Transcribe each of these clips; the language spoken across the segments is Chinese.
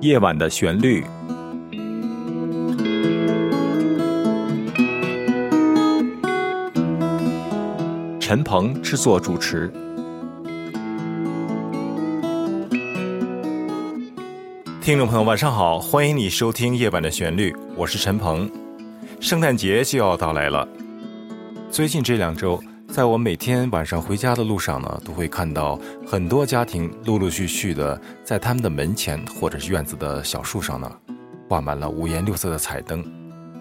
夜晚的旋律，陈鹏制作主持。听众朋友，晚上好，欢迎你收听《夜晚的旋律》，我是陈鹏。圣诞节就要到来了，最近这两周。在我每天晚上回家的路上呢，都会看到很多家庭陆陆续续的在他们的门前或者是院子的小树上呢，挂满了五颜六色的彩灯。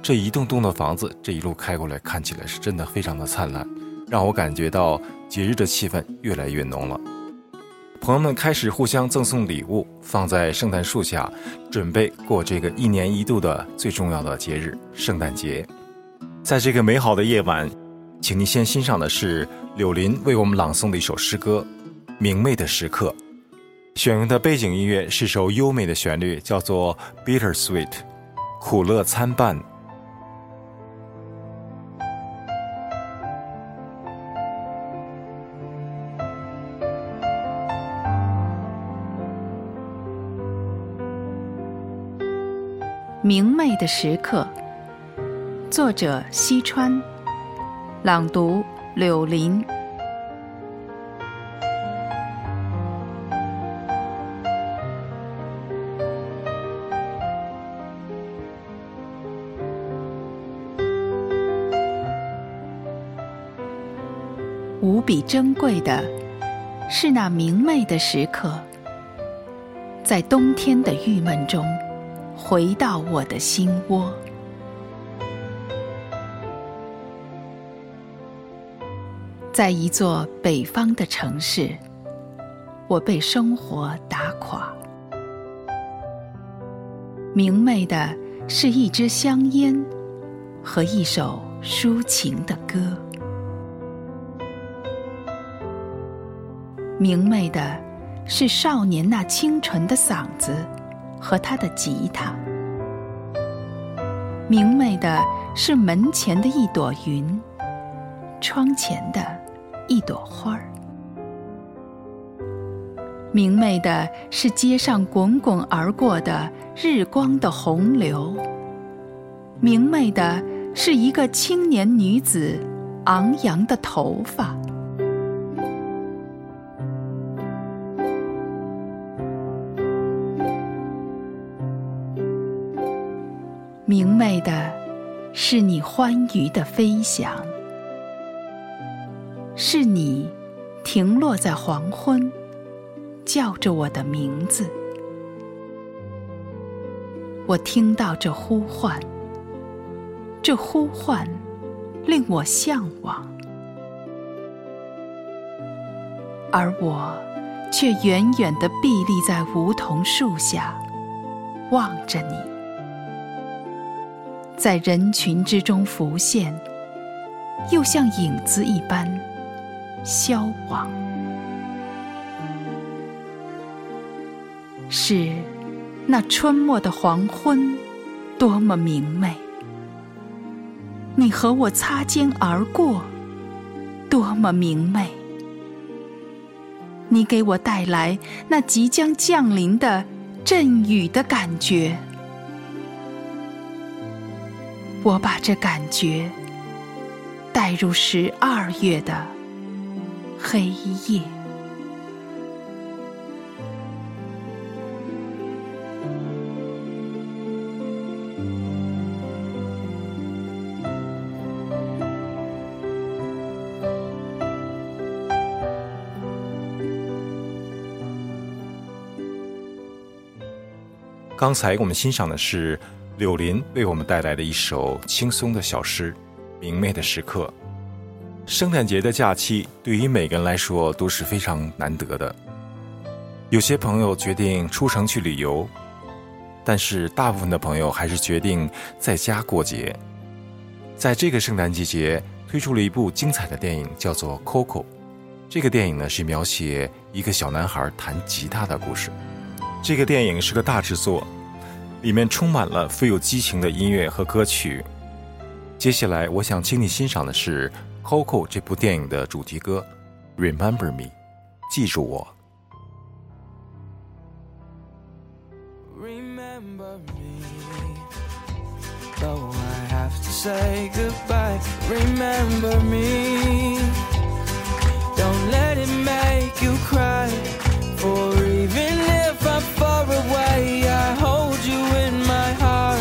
这一栋栋的房子，这一路开过来，看起来是真的非常的灿烂，让我感觉到节日的气氛越来越浓了。朋友们开始互相赠送礼物，放在圣诞树下，准备过这个一年一度的最重要的节日——圣诞节。在这个美好的夜晚。请您先欣赏的是柳林为我们朗诵的一首诗歌《明媚的时刻》，选用的背景音乐是首优美的旋律，叫做《Bitter Sweet》，苦乐参半。明媚的时刻，作者西川。朗读：柳林。无比珍贵的是那明媚的时刻，在冬天的郁闷中，回到我的心窝。在一座北方的城市，我被生活打垮。明媚的是一支香烟和一首抒情的歌。明媚的是少年那清纯的嗓子和他的吉他。明媚的是门前的一朵云，窗前的。一朵花儿，明媚的是街上滚滚而过的日光的洪流；明媚的是一个青年女子昂扬的头发；明媚的是你欢愉的飞翔。是你，停落在黄昏，叫着我的名字。我听到这呼唤，这呼唤令我向往，而我却远远地屹立在梧桐树下，望着你，在人群之中浮现，又像影子一般。消亡，是那春末的黄昏，多么明媚！你和我擦肩而过，多么明媚！你给我带来那即将降临的阵雨的感觉，我把这感觉带入十二月的。黑夜。刚才我们欣赏的是柳林为我们带来的一首轻松的小诗《明媚的时刻》。圣诞节的假期对于每个人来说都是非常难得的。有些朋友决定出城去旅游，但是大部分的朋友还是决定在家过节。在这个圣诞季节，推出了一部精彩的电影，叫做《Coco》。这个电影呢是描写一个小男孩弹吉他的故事。这个电影是个大制作，里面充满了富有激情的音乐和歌曲。接下来，我想请你欣赏的是。coco 这部电影的主题歌 remember me 记住我 remember me oh i have to say goodbye remember me don't let it make you cry for even if i'm far away i hold you in my heart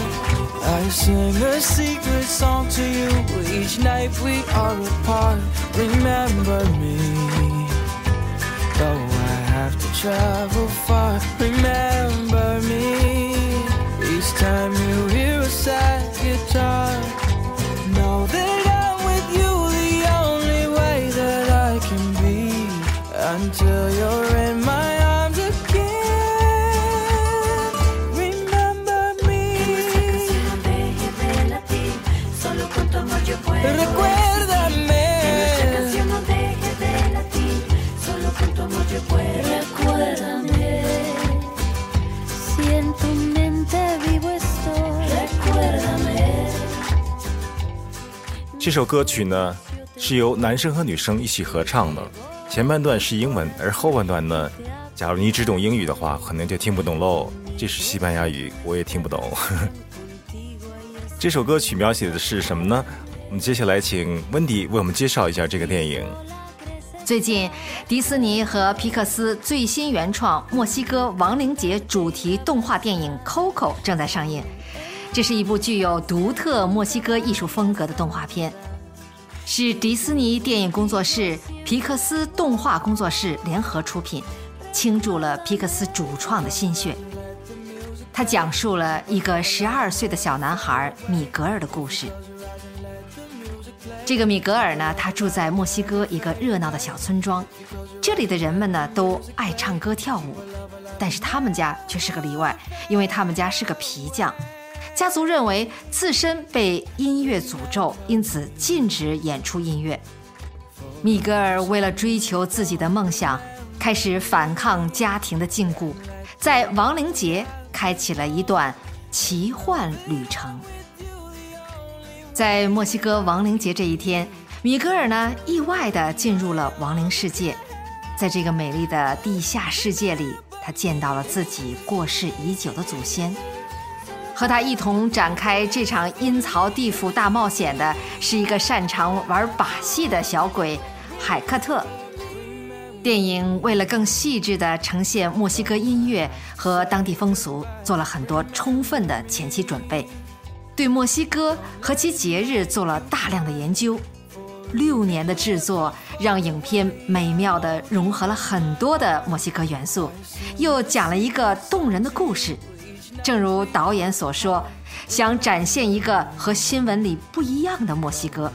i sing a secret song to you with each night we are apart. Remember me. Though I have to travel far, remember me. Each time you hear a sad guitar, 这首歌曲呢是由男生和女生一起合唱的，前半段是英文，而后半段呢，假如你只懂英语的话，可能就听不懂喽。这是西班牙语，我也听不懂。这首歌曲描写的是什么呢？我们接下来请温迪为我们介绍一下这个电影。最近，迪士尼和皮克斯最新原创墨西哥亡灵节主题动画电影《Coco》正在上映。这是一部具有独特墨西哥艺术风格的动画片，是迪士尼电影工作室、皮克斯动画工作室联合出品，倾注了皮克斯主创的心血。它讲述了一个十二岁的小男孩米格尔的故事。这个米格尔呢，他住在墨西哥一个热闹的小村庄，这里的人们呢都爱唱歌跳舞，但是他们家却是个例外，因为他们家是个皮匠，家族认为自身被音乐诅咒，因此禁止演出音乐。米格尔为了追求自己的梦想，开始反抗家庭的禁锢，在亡灵节开启了一段奇幻旅程。在墨西哥亡灵节这一天，米格尔呢意外地进入了亡灵世界，在这个美丽的地下世界里，他见到了自己过世已久的祖先。和他一同展开这场阴曹地府大冒险的是一个擅长玩把戏的小鬼海克特。电影为了更细致地呈现墨西哥音乐和当地风俗，做了很多充分的前期准备。对墨西哥和其节日做了大量的研究，六年的制作让影片美妙地融合了很多的墨西哥元素，又讲了一个动人的故事。正如导演所说，想展现一个和新闻里不一样的墨西哥。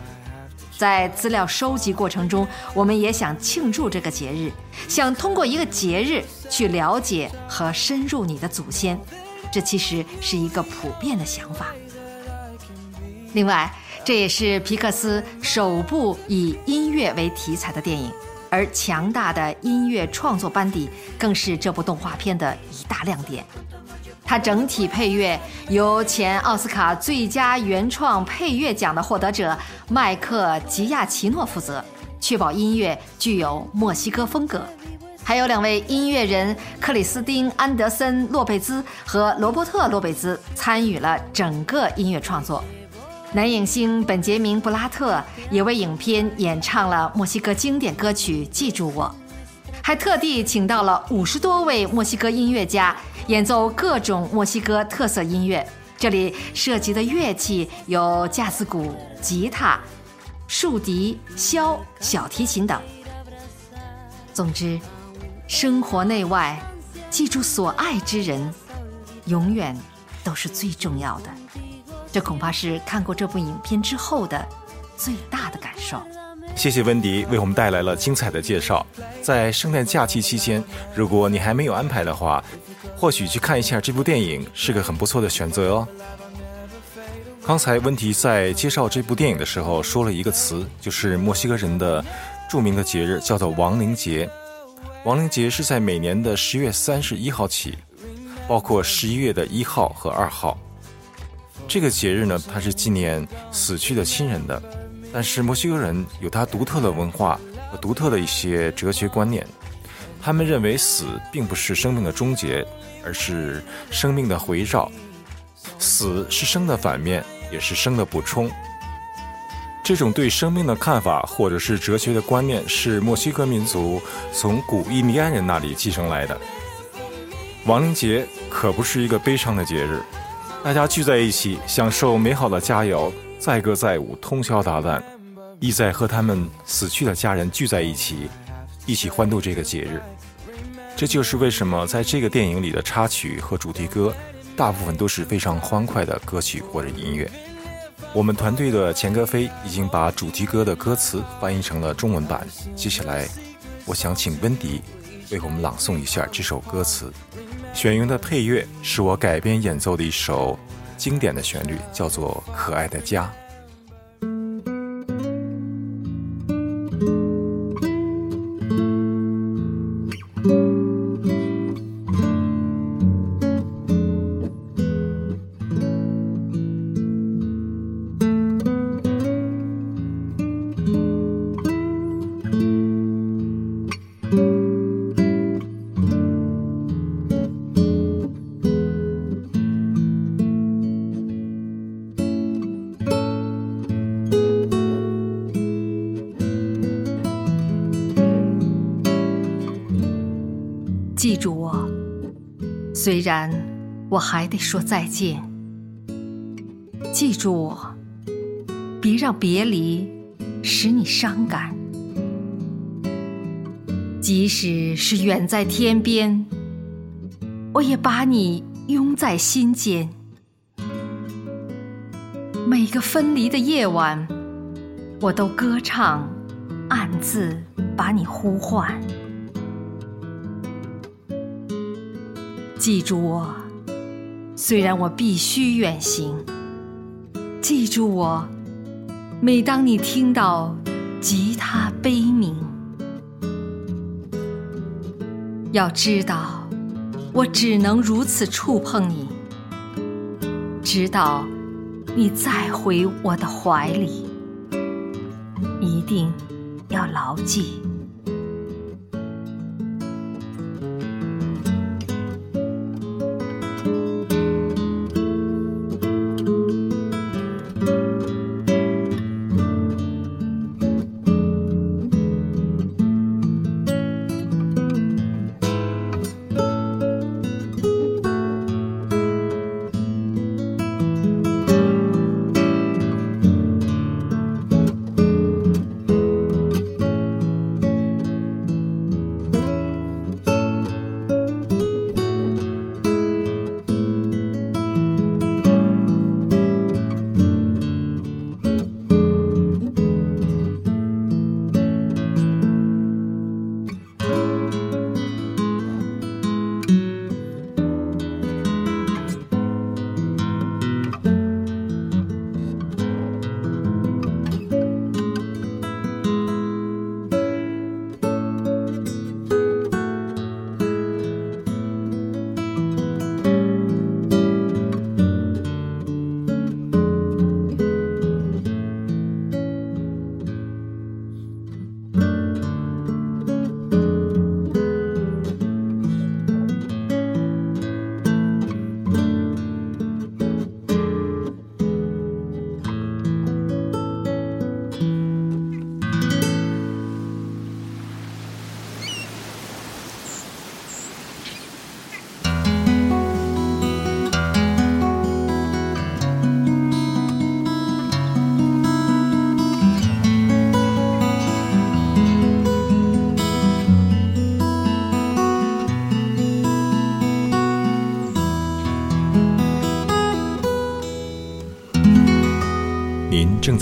在资料收集过程中，我们也想庆祝这个节日，想通过一个节日去了解和深入你的祖先。这其实是一个普遍的想法。另外，这也是皮克斯首部以音乐为题材的电影，而强大的音乐创作班底更是这部动画片的一大亮点。它整体配乐由前奥斯卡最佳原创配乐奖的获得者麦克吉亚奇诺负责，确保音乐具有墨西哥风格。还有两位音乐人克里斯汀·安德森·洛贝兹和罗伯特·洛贝兹参与了整个音乐创作。男影星本杰明·布拉特也为影片演唱了墨西哥经典歌曲《记住我》，还特地请到了五十多位墨西哥音乐家演奏各种墨西哥特色音乐。这里涉及的乐器有架子鼓、吉他、竖笛、箫、小提琴等。总之，生活内外，记住所爱之人，永远都是最重要的。这恐怕是看过这部影片之后的最大的感受。谢谢温迪为我们带来了精彩的介绍。在圣诞假期期间，如果你还没有安排的话，或许去看一下这部电影是个很不错的选择哦。刚才温迪在介绍这部电影的时候说了一个词，就是墨西哥人的著名的节日叫做亡灵节。亡灵节是在每年的十月三十一号起，包括十一月的一号和二号。这个节日呢，它是纪念死去的亲人的。但是墨西哥人有他独特的文化和独特的一些哲学观念，他们认为死并不是生命的终结，而是生命的回绕。死是生的反面，也是生的补充。这种对生命的看法，或者是哲学的观念，是墨西哥民族从古印第安人那里继承来的。亡灵节可不是一个悲伤的节日，大家聚在一起，享受美好的佳肴，载歌载舞，通宵达旦，意在和他们死去的家人聚在一起，一起欢度这个节日。这就是为什么在这个电影里的插曲和主题歌，大部分都是非常欢快的歌曲或者音乐。我们团队的钱歌飞已经把主题歌的歌词翻译成了中文版。接下来，我想请温迪为我们朗诵一下这首歌词。选用的配乐是我改编演奏的一首经典的旋律，叫做《可爱的家》。记住我，虽然我还得说再见。记住我，别让别离使你伤感。即使是远在天边，我也把你拥在心间。每个分离的夜晚，我都歌唱，暗自把你呼唤。记住我，虽然我必须远行。记住我，每当你听到吉他悲鸣，要知道，我只能如此触碰你，直到你再回我的怀里。一定要牢记。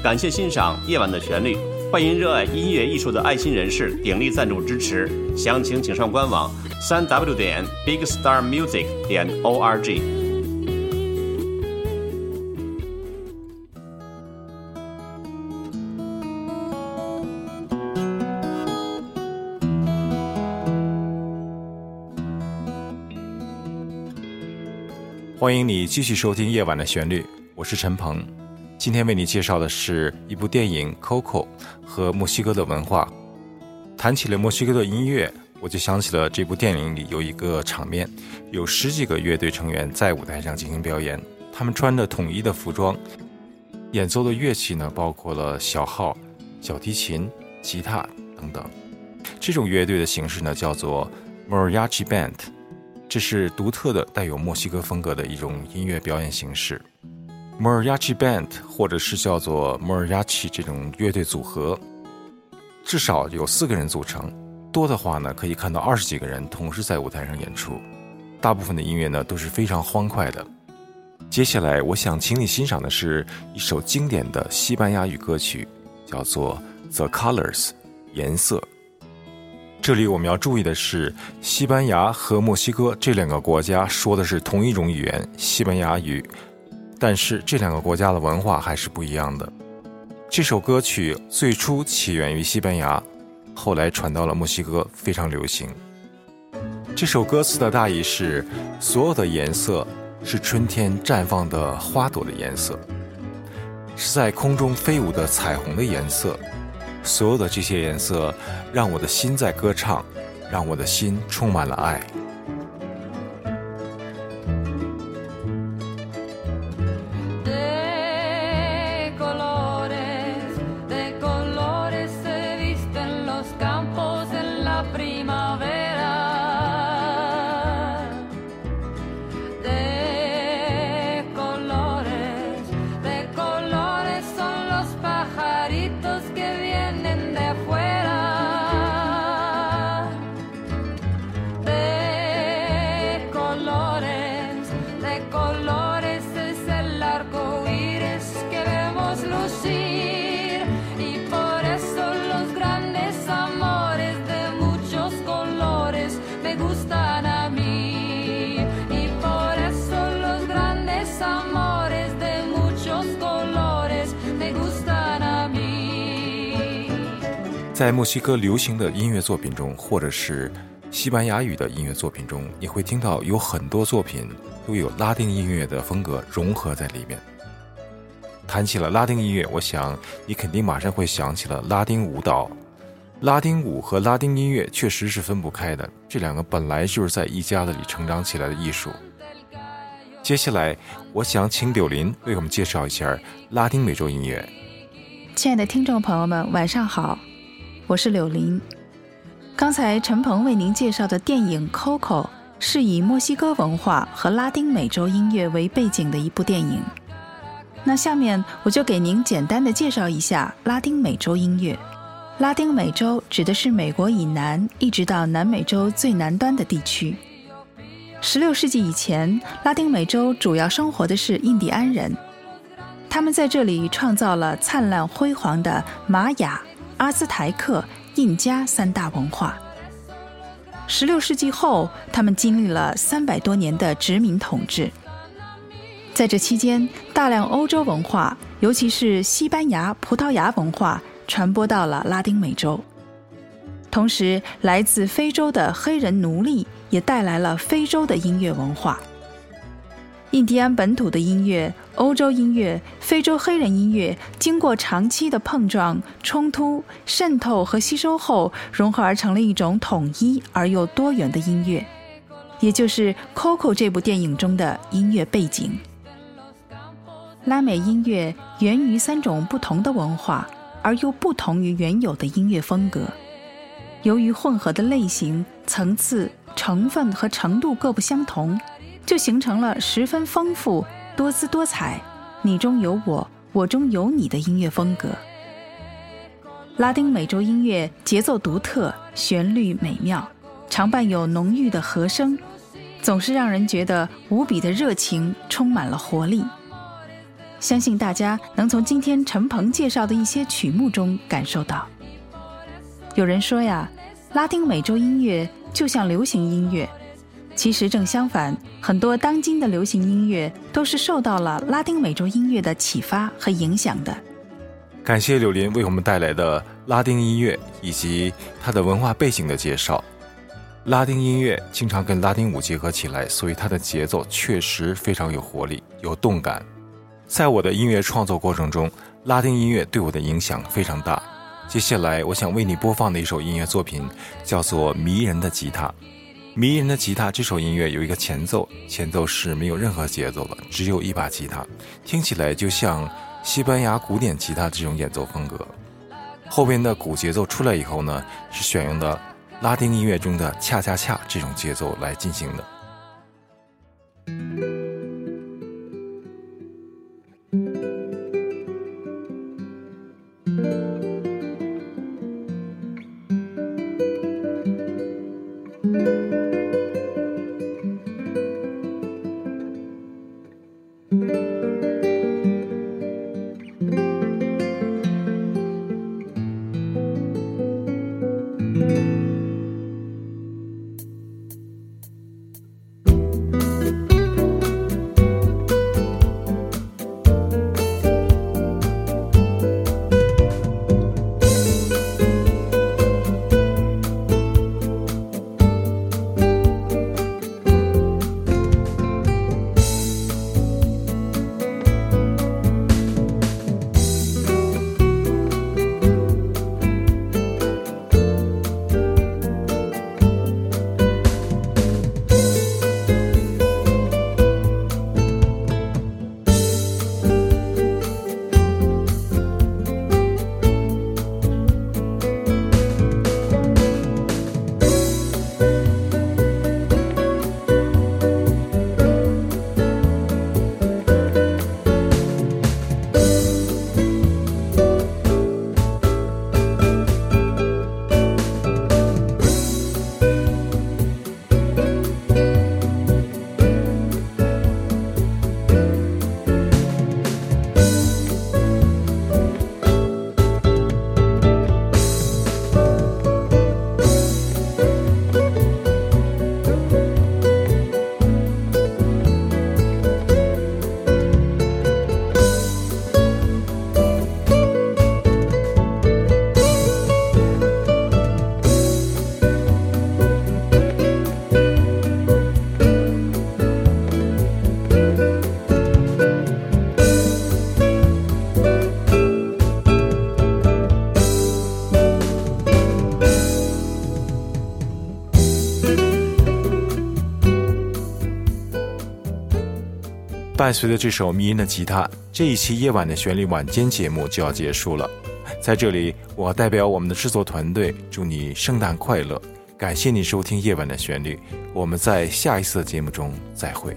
感谢欣赏夜晚的旋律。欢迎热爱音乐艺术的爱心人士鼎力赞助支持。详情请上官网三 w 点 big star music 点 org 欢迎你继续收听夜晚的旋律我是陈鹏。今天为你介绍的是一部电影《Coco》和墨西哥的文化。谈起了墨西哥的音乐，我就想起了这部电影里有一个场面，有十几个乐队成员在舞台上进行表演，他们穿着统一的服装，演奏的乐器呢包括了小号、小提琴、吉他等等。这种乐队的形式呢叫做 Mariachi Band。这是独特的、带有墨西哥风格的一种音乐表演形式，Mariachi Band，或者是叫做 Mariachi 这种乐队组合，至少有四个人组成，多的话呢可以看到二十几个人同时在舞台上演出。大部分的音乐呢都是非常欢快的。接下来我想请你欣赏的是一首经典的西班牙语歌曲，叫做《The Colors》，颜色。这里我们要注意的是，西班牙和墨西哥这两个国家说的是同一种语言——西班牙语，但是这两个国家的文化还是不一样的。这首歌曲最初起源于西班牙，后来传到了墨西哥，非常流行。这首歌词的大意是：所有的颜色是春天绽放的花朵的颜色，是在空中飞舞的彩虹的颜色。所有的这些颜色，让我的心在歌唱，让我的心充满了爱。在墨西哥流行的音乐作品中，或者是西班牙语的音乐作品中，你会听到有很多作品都有拉丁音乐的风格融合在里面。谈起了拉丁音乐，我想你肯定马上会想起了拉丁舞蹈。拉丁舞和拉丁音乐确实是分不开的，这两个本来就是在一家子里成长起来的艺术。接下来，我想请柳林为我们介绍一下拉丁美洲音乐。亲爱的听众朋友们，晚上好。我是柳林。刚才陈鹏为您介绍的电影《Coco》是以墨西哥文化和拉丁美洲音乐为背景的一部电影。那下面我就给您简单的介绍一下拉丁美洲音乐。拉丁美洲指的是美国以南一直到南美洲最南端的地区。十六世纪以前，拉丁美洲主要生活的是印第安人，他们在这里创造了灿烂辉煌的玛雅。阿兹台克、印加三大文化。十六世纪后，他们经历了三百多年的殖民统治。在这期间，大量欧洲文化，尤其是西班牙、葡萄牙文化，传播到了拉丁美洲。同时，来自非洲的黑人奴隶也带来了非洲的音乐文化。印第安本土的音乐、欧洲音乐、非洲黑人音乐，经过长期的碰撞、冲突、渗透和吸收后，融合而成了一种统一而又多元的音乐，也就是《Coco》这部电影中的音乐背景。拉美音乐源于三种不同的文化，而又不同于原有的音乐风格。由于混合的类型、层次、成分和程度各不相同。就形成了十分丰富、多姿多彩、你中有我、我中有你的音乐风格。拉丁美洲音乐节奏独特，旋律美妙，常伴有浓郁的和声，总是让人觉得无比的热情，充满了活力。相信大家能从今天陈鹏介绍的一些曲目中感受到。有人说呀，拉丁美洲音乐就像流行音乐。其实正相反，很多当今的流行音乐都是受到了拉丁美洲音乐的启发和影响的。感谢柳林为我们带来的拉丁音乐以及它的文化背景的介绍。拉丁音乐经常跟拉丁舞结合起来，所以它的节奏确实非常有活力、有动感。在我的音乐创作过程中，拉丁音乐对我的影响非常大。接下来，我想为你播放的一首音乐作品叫做《迷人的吉他》。《迷人的吉他》这首音乐有一个前奏，前奏是没有任何节奏的，只有一把吉他，听起来就像西班牙古典吉他这种演奏风格。后边的鼓节奏出来以后呢，是选用的拉丁音乐中的恰恰恰这种节奏来进行的。伴随着这首迷人的吉他，这一期夜晚的旋律晚间节目就要结束了。在这里，我代表我们的制作团队祝你圣诞快乐，感谢你收听夜晚的旋律。我们在下一次的节目中再会。